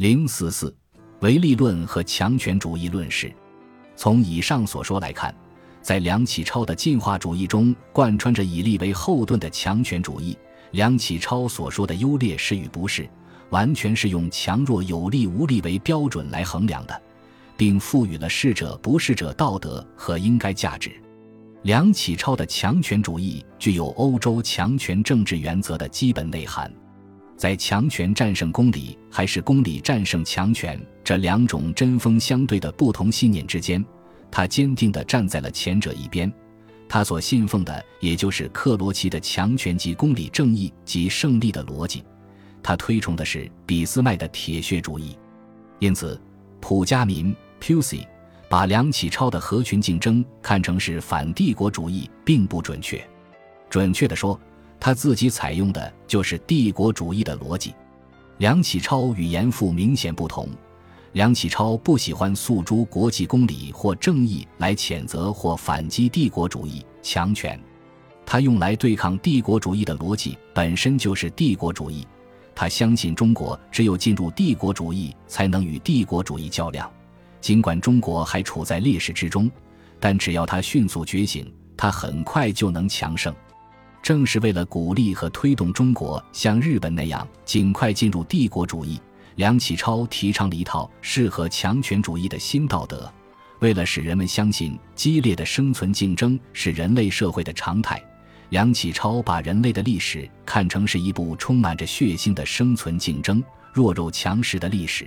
零四四，唯利论和强权主义论是。从以上所说来看，在梁启超的进化主义中，贯穿着以利为后盾的强权主义。梁启超所说的优劣是与不是，完全是用强弱、有利无利为标准来衡量的，并赋予了适者不适者道德和应该价值。梁启超的强权主义具有欧洲强权政治原则的基本内涵。在强权战胜公理，还是公理战胜强权这两种针锋相对的不同信念之间，他坚定地站在了前者一边。他所信奉的，也就是克罗齐的强权及公理正义及胜利的逻辑。他推崇的是俾斯麦的铁血主义。因此，普加民 （Pusey） 把梁启超的合群竞争看成是反帝国主义，并不准确。准确地说，他自己采用的就是帝国主义的逻辑，梁启超与严复明显不同。梁启超不喜欢诉诸国际公理或正义来谴责或反击帝国主义强权，他用来对抗帝国主义的逻辑本身就是帝国主义。他相信中国只有进入帝国主义，才能与帝国主义较量。尽管中国还处在劣势之中，但只要他迅速觉醒，他很快就能强盛。正是为了鼓励和推动中国像日本那样尽快进入帝国主义，梁启超提倡了一套适合强权主义的新道德。为了使人们相信激烈的生存竞争是人类社会的常态，梁启超把人类的历史看成是一部充满着血腥的生存竞争、弱肉强食的历史，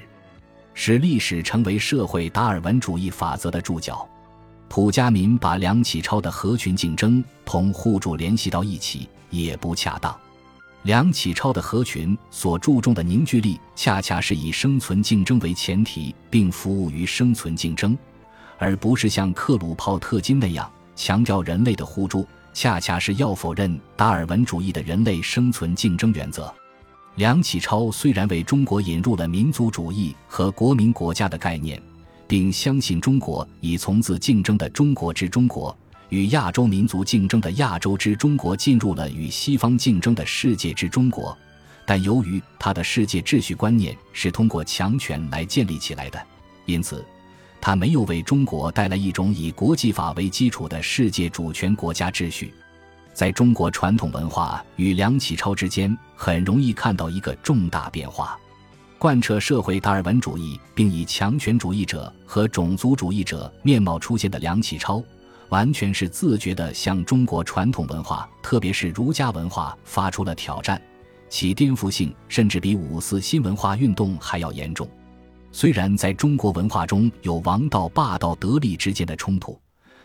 使历史成为社会达尔文主义法则的注脚。普加民把梁启超的合群竞争同互助联系到一起也不恰当。梁启超的合群所注重的凝聚力，恰恰是以生存竞争为前提，并服务于生存竞争，而不是像克鲁泡特金那样强调人类的互助，恰恰是要否认达尔文主义的人类生存竞争原则。梁启超虽然为中国引入了民族主义和国民国家的概念。并相信中国以从自竞争的中国之中国与亚洲民族竞争的亚洲之中国进入了与西方竞争的世界之中国，但由于他的世界秩序观念是通过强权来建立起来的，因此他没有为中国带来一种以国际法为基础的世界主权国家秩序。在中国传统文化与梁启超之间，很容易看到一个重大变化。贯彻社会达尔文主义，并以强权主义者和种族主义者面貌出现的梁启超，完全是自觉地向中国传统文化，特别是儒家文化发出了挑战，其颠覆性甚至比五四新文化运动还要严重。虽然在中国文化中有王道霸道得利之间的冲突，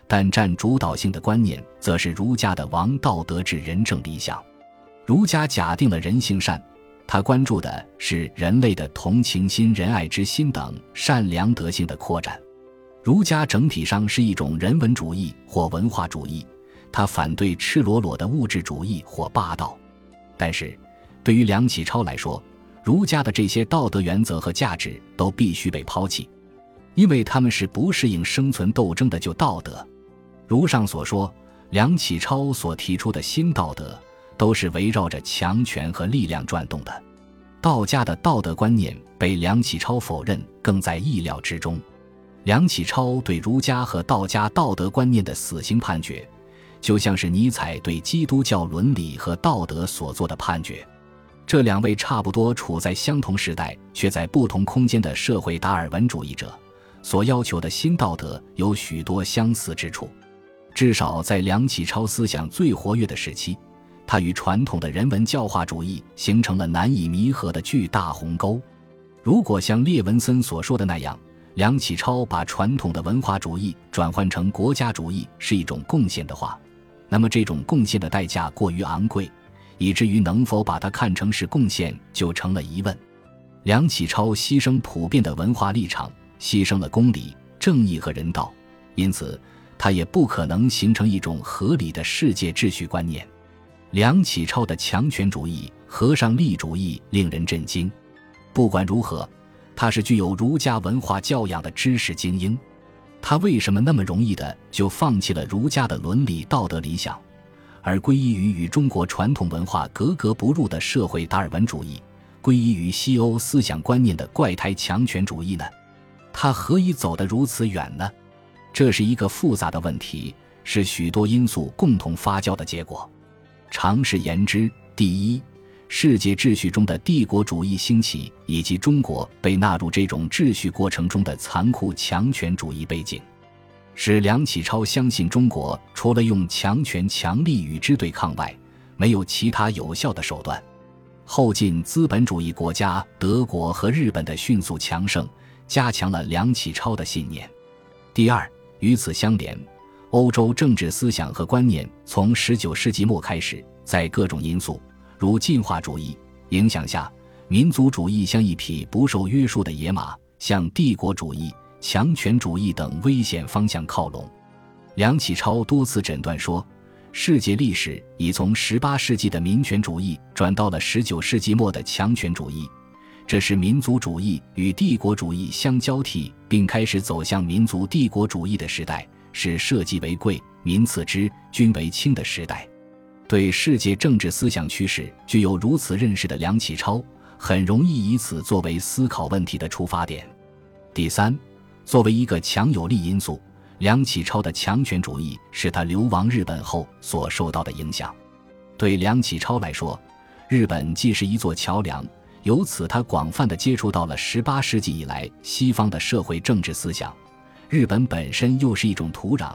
但占主导性的观念则是儒家的王道德治仁政理想。儒家假定了人性善。他关注的是人类的同情心、仁爱之心等善良德性的扩展。儒家整体上是一种人文主义或文化主义，他反对赤裸裸的物质主义或霸道。但是，对于梁启超来说，儒家的这些道德原则和价值都必须被抛弃，因为他们是不适应生存斗争的旧道德。如上所说，梁启超所提出的新道德。都是围绕着强权和力量转动的。道家的道德观念被梁启超否认，更在意料之中。梁启超对儒家和道家道德观念的死刑判决，就像是尼采对基督教伦理和道德所做的判决。这两位差不多处在相同时代却在不同空间的社会达尔文主义者，所要求的新道德有许多相似之处，至少在梁启超思想最活跃的时期。它与传统的人文教化主义形成了难以弥合的巨大鸿沟。如果像列文森所说的那样，梁启超把传统的文化主义转换成国家主义是一种贡献的话，那么这种贡献的代价过于昂贵，以至于能否把它看成是贡献就成了疑问。梁启超牺牲普遍的文化立场，牺牲了公理、正义和人道，因此他也不可能形成一种合理的世界秩序观念。梁启超的强权主义、和尚利主义令人震惊。不管如何，他是具有儒家文化教养的知识精英。他为什么那么容易的就放弃了儒家的伦理道德理想，而皈依于与中国传统文化格格不入的社会达尔文主义，皈依于西欧思想观念的怪胎强权主义呢？他何以走得如此远呢？这是一个复杂的问题，是许多因素共同发酵的结果。尝试言之，第一，世界秩序中的帝国主义兴起，以及中国被纳入这种秩序过程中的残酷强权主义背景，使梁启超相信中国除了用强权强力与之对抗外，没有其他有效的手段。后进资本主义国家德国和日本的迅速强盛，加强了梁启超的信念。第二，与此相连。欧洲政治思想和观念从十九世纪末开始，在各种因素，如进化主义影响下，民族主义像一匹不受约束的野马，向帝国主义、强权主义等危险方向靠拢。梁启超多次诊断说，世界历史已从十八世纪的民权主义转到了十九世纪末的强权主义，这是民族主义与帝国主义相交替，并开始走向民族帝国主义的时代。是社稷为贵，民次之，君为轻的时代。对世界政治思想趋势具有如此认识的梁启超，很容易以此作为思考问题的出发点。第三，作为一个强有力因素，梁启超的强权主义是他流亡日本后所受到的影响。对梁启超来说，日本既是一座桥梁，由此他广泛的接触到了十八世纪以来西方的社会政治思想。日本本身又是一种土壤，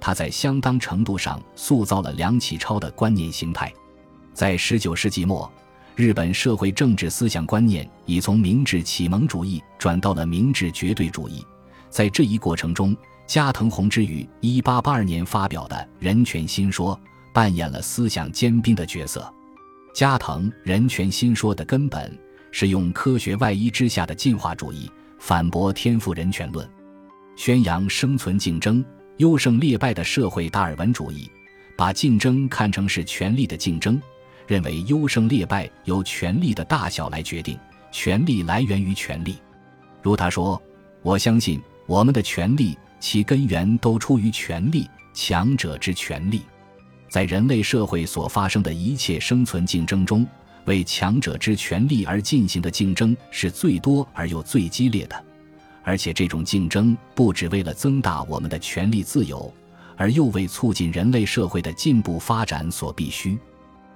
它在相当程度上塑造了梁启超的观念形态。在十九世纪末，日本社会政治思想观念已从明治启蒙主义转到了明治绝对主义。在这一过程中，加藤弘之于一八八二年发表的《人权新说》扮演了思想尖兵的角色。加藤《人权新说》的根本是用科学外衣之下的进化主义反驳天赋人权论。宣扬生存竞争、优胜劣败的社会达尔文主义，把竞争看成是权力的竞争，认为优胜劣败由权力的大小来决定，权力来源于权力。如他说：“我相信我们的权力其根源都出于权力，强者之权力。在人类社会所发生的一切生存竞争中，为强者之权力而进行的竞争是最多而又最激烈的。”而且这种竞争不只为了增大我们的权利自由，而又为促进人类社会的进步发展所必须。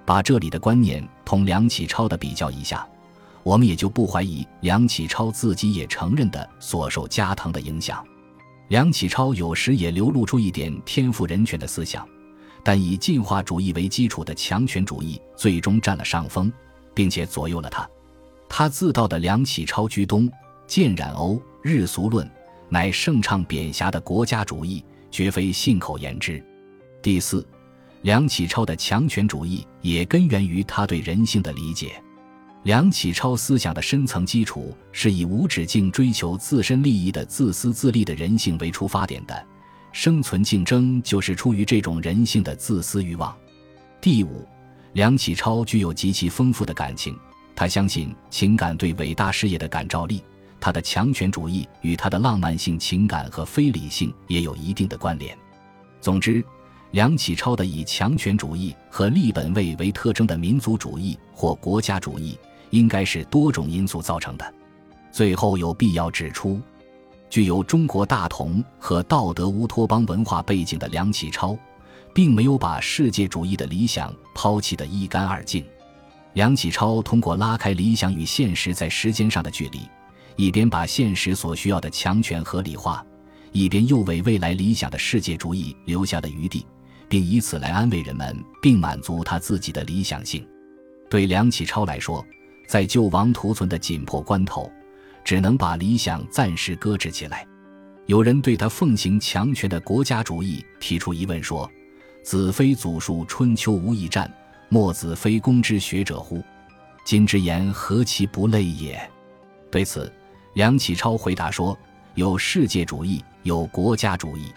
把这里的观念同梁启超的比较一下，我们也就不怀疑梁启超自己也承认的所受加藤的影响。梁启超有时也流露出一点天赋人权的思想，但以进化主义为基础的强权主义最终占了上风，并且左右了他。他自道的梁启超居东，见染欧。日俗论乃盛唱贬侠的国家主义，绝非信口言之。第四，梁启超的强权主义也根源于他对人性的理解。梁启超思想的深层基础是以无止境追求自身利益的自私自利的人性为出发点的，生存竞争就是出于这种人性的自私欲望。第五，梁启超具有极其丰富的感情，他相信情感对伟大事业的感召力。他的强权主义与他的浪漫性情感和非理性也有一定的关联。总之，梁启超的以强权主义和立本位为特征的民族主义或国家主义，应该是多种因素造成的。最后，有必要指出，具有中国大同和道德乌托邦文化背景的梁启超，并没有把世界主义的理想抛弃得一干二净。梁启超通过拉开理想与现实在时间上的距离。一边把现实所需要的强权合理化，一边又为未来理想的世界主义留下了余地，并以此来安慰人们，并满足他自己的理想性。对梁启超来说，在救亡图存的紧迫关头，只能把理想暂时搁置起来。有人对他奉行强权的国家主义提出疑问说：“子非祖述春秋无义战，墨子非公之学者乎？今之言何其不类也？”对此。梁启超回答说：“有世界主义，有国家主义，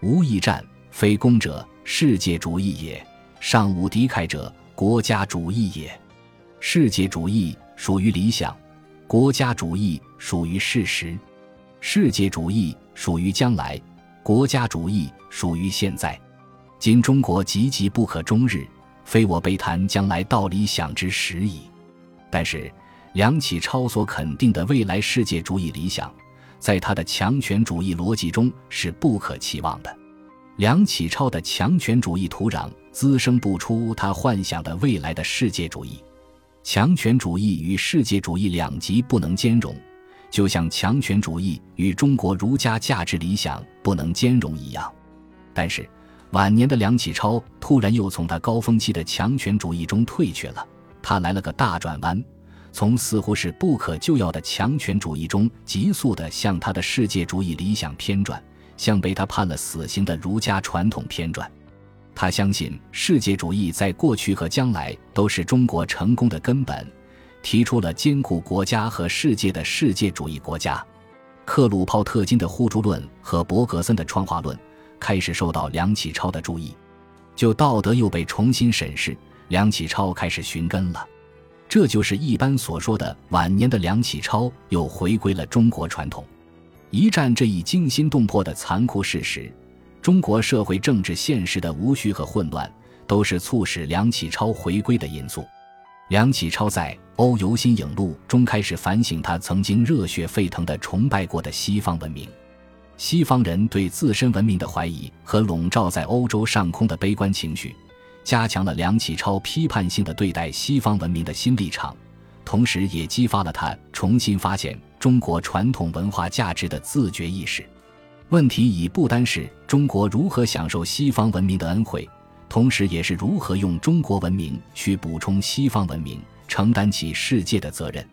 无义战，非攻者，世界主义也；尚无敌忾者，国家主义也。世界主义属于理想，国家主义属于事实。世界主义属于将来，国家主义属于现在。今中国岌岌不可终日，非我悲谈将来道理想之时矣。但是。”梁启超所肯定的未来世界主义理想，在他的强权主义逻辑中是不可期望的。梁启超的强权主义土壤滋生不出他幻想的未来的世界主义。强权主义与世界主义两极不能兼容，就像强权主义与中国儒家价值理想不能兼容一样。但是，晚年的梁启超突然又从他高峰期的强权主义中退却了，他来了个大转弯，从似乎是不可救药的强权主义中急速地向他的世界主义理想偏转，向被他判了死刑的儒家传统偏转。他相信世界主义在过去和将来都是中国成功的根本，提出了兼顾国家和世界的世界主义国家。克鲁泡特金的互助论和伯格森的创化论。开始受到梁启超的注意，就道德又被重新审视，梁启超开始寻根了。这就是一般所说的晚年的梁启超又回归了中国传统。一战这一惊心动魄的残酷事实，中国社会政治现实的无序和混乱，都是促使梁启超回归的因素。梁启超在《欧游新影录》中开始反省他曾经热血沸腾的崇拜过的西方文明。西方人对自身文明的怀疑和笼罩在欧洲上空的悲观情绪，加强了梁启超批判性的对待西方文明的新立场，同时也激发了他重新发现中国传统文化价值的自觉意识。问题已不单是中国如何享受西方文明的恩惠，同时也是如何用中国文明去补充西方文明，承担起世界的责任。